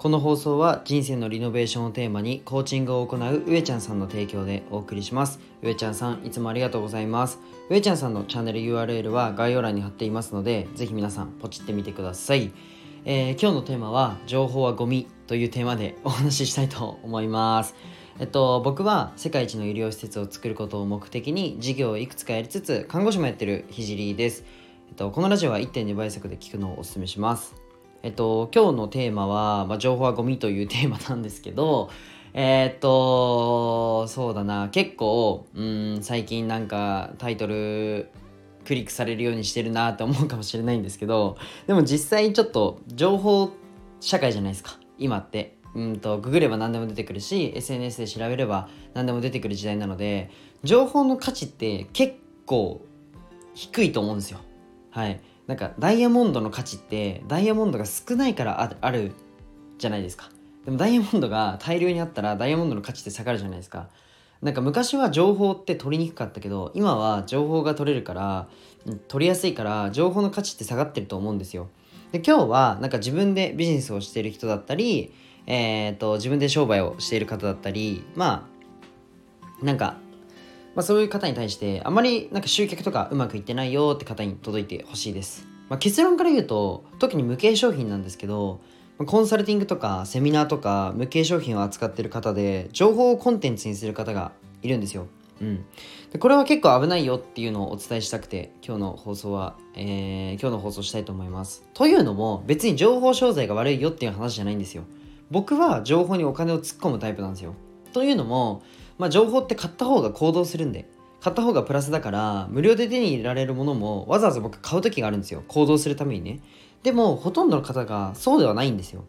この放送は人生のリノベーションをテーマにコーチングを行う上ちゃんさんの提供でお送りします。上ちゃんさんいつもありがとうございます。上ちゃんさんのチャンネル URL は概要欄に貼っていますのでぜひ皆さんポチってみてください、えー、今日のテーマは情報はゴミというテーマで お話ししたいと思います。えっと、僕は世界一の医療施設を作ることを目的に事業をいくつかやりつつ看護師もやってるひじりです、えっと、このラジオは1.2倍速で聞くのをお勧めします。えっと、今日のテーマは、まあ、情報はゴミというテーマなんですけど、え、っと、そうだな、結構、うん、最近なんかタイトルクリックされるようにしてるなって思うかもしれないんですけど、でも実際ちょっと情報社会じゃないですか、今って。うんと、ググれば何でも出てくるし、SNS で調べれば何でも出てくる時代なので、情報の価値って結構低いと思うんですよ。はい。なんかダイヤモンドの価値ってダイヤモンドが少ないからあるじゃないですか。でもダイヤモンドが大量にあったらダイヤモンドの価値って下がるじゃないですか。なんか昔は情報って取りにくかったけど今は情報が取れるから取りやすいから情報の価値って下がってると思うんですよ。で今日はなんか自分でビジネスをしてる人だったりえーと、と自分で商売をしている方だったりまあなんかまあ、そういう方に対してあまりなんか集客とかうまくいってないよって方に届いてほしいです、まあ、結論から言うと特に無形商品なんですけどコンサルティングとかセミナーとか無形商品を扱ってる方で情報をコンテンツにする方がいるんですようん、でこれは結構危ないよっていうのをお伝えしたくて今日の放送は、えー、今日の放送したいと思います。というのも別に情報商材が悪いよっていう話じゃないんですよ。僕は情報にお金を突っ込むタイプなんですよ。というのもまあ、情報って買った方が行動するんで買った方がプラスだから無料で手に入れられるものもわざわざ僕買う時があるんですよ。行動するためにね。でもほとんどの方がそうではないんですよ。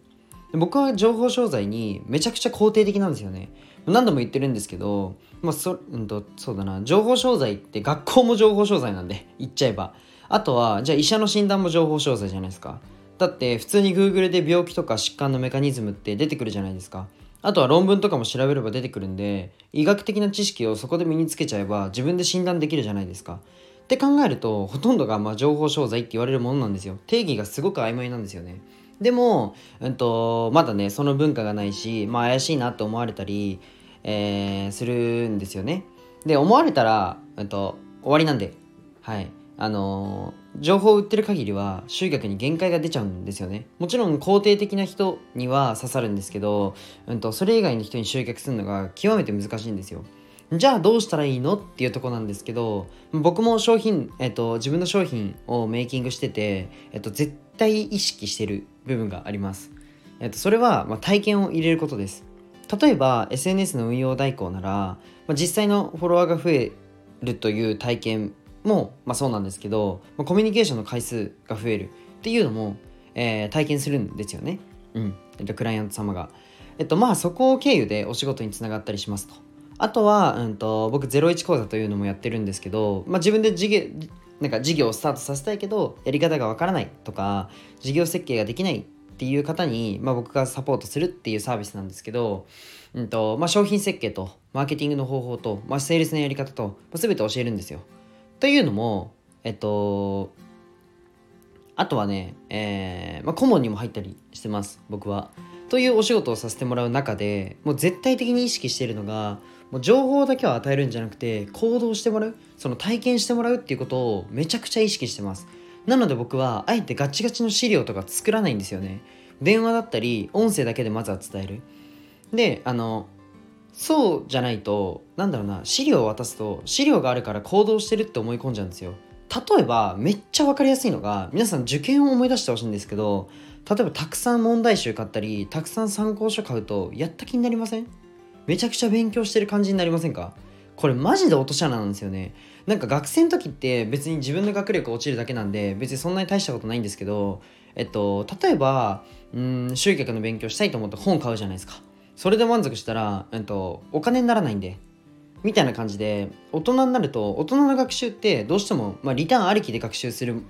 で僕は情報商材にめちゃくちゃ肯定的なんですよね。何度も言ってるんですけど、まあそうんと、そうだな。情報商材って学校も情報商材なんで言っちゃえば。あとはじゃあ医者の診断も情報商材じゃないですか。だって普通に Google で病気とか疾患のメカニズムって出てくるじゃないですか。あとは論文とかも調べれば出てくるんで医学的な知識をそこで身につけちゃえば自分で診断できるじゃないですか。って考えるとほとんどがま情報商材って言われるものなんですよ。定義がすごく曖昧なんですよね。でも、うんと、まだねその文化がないし、まあ、怪しいなって思われたり、えー、するんですよね。で思われたら、うんと、終わりなんではいあの情報を売ってる限りは集客に限界が出ちゃうんですよね。もちろん肯定的な人には刺さるんですけど、うんと、それ以外の人に集客するのが極めて難しいんですよ。じゃあどうしたらいいのっていうとこなんですけど僕も商品、えっと、自分の商品をメイキングしてて、えっと、絶対意識してる部分があります、えっと、それは、まあ、体験を入れることです。例えば SNS の運用代行なら、まあ、実際のフォロワーが増えるという体験も、まあ、そうなんですけど、まあ、コミュニケーションの回数が増えるっていうのも、えー、体験するんですよね。うん。えっと、クライアント様が。えっと、まあ、そこを経由でお仕事につながったりしますと。あとは、うんと、僕、01講座というのもやってるんですけど、まあ、自分で事業、なんか事業をスタートさせたいけど、やり方がわからないとか、事業設計ができないっていう方に、まあ、僕がサポートするっていうサービスなんですけど、うんとまあ、商品設計とマーケティングの方法と、まあ、セールスのやり方と、まあ、全て教えるんですよ。というのも、えっと、あとはね、えー、まあ、顧問にも入ったりしてます、僕は。というお仕事をさせてもらう中でもう絶対的に意識しているのがもう情報だけを与えるんじゃなくて行動してもらうその体験してもらうっていうことをめちゃくちゃ意識してます。なので僕はあえてガチガチの資料とか作らないんですよね。電話だったり音声だけでまずは伝える。であのそうじゃないとなんだろうな資料を渡すと資料があるから行動してるって思い込んじゃうんですよ。例えばめっちゃ分かりやすいのが皆さん受験を思い出してほしいんですけど例えばたくさん問題集買ったりたくさん参考書買うとやった気になりません？めちゃくちゃ勉強してる感じになりませんか？これマジで落とし穴なんですよね。なんか学生の時って別に自分の学力落ちるだけなんで別にそんなに大したことないんですけどえっと例えばうん集客の勉強したいと思って本買うじゃないですか。それで満足したら、えっと、お金にならないんでみたいな感じで大人になると大人の学習ってどうしても、まあ、リターンありきで学習する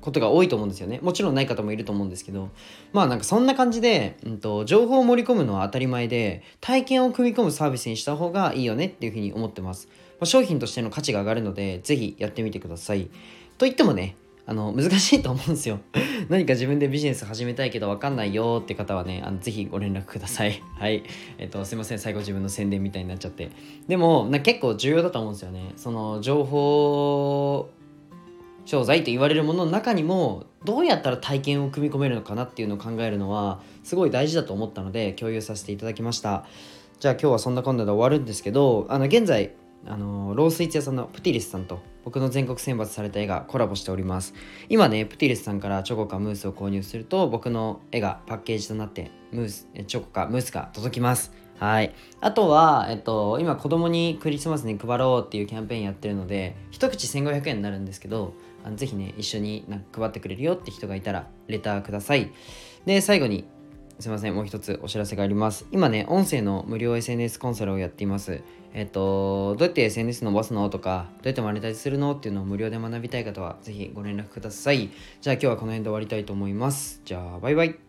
ことが多いと思うんですよね。もちろんない方もいると思うんですけどまあなんかそんな感じで、うんと、情報を盛り込むのは当たり前で体験を組み込むサービスにした方がいいよねっていうふうに思ってます、まあ、商品としての価値が上がるのでぜひやってみてください。と言ってもねあの難しいと思うんですよ。何か自分でビジネス始めたいけど分かんないよって方はねあのぜひご連絡ください。はい。えっとすいません。最後自分の宣伝みたいになっちゃって。でもな結構重要だと思うんですよね。その情報商材と言われるものの中にもどうやったら体験を組み込めるのかなっていうのを考えるのはすごい大事だと思ったので共有させていただきました。じゃあ今日はそんなこんなで終わるんですけどあの現在あのロースイーツ屋さんのプティリスさんと僕の全国選抜された絵がコラボしております今ねプティリスさんからチョコかムースを購入すると僕の絵がパッケージとなってムースチョコかムースが届きますはい。あとは、えっと、今子供にクリスマスに配ろうっていうキャンペーンやってるので、一口1500円になるんですけど、あのぜひね、一緒になんか配ってくれるよって人がいたら、レターください。で、最後に、すいません、もう一つお知らせがあります。今ね、音声の無料 SNS コンサルをやっています。えっと、どうやって SNS 伸ばすのとか、どうやってマネタイズするのっていうのを無料で学びたい方は、ぜひご連絡ください。じゃあ今日はこの辺で終わりたいと思います。じゃあ、バイバイ。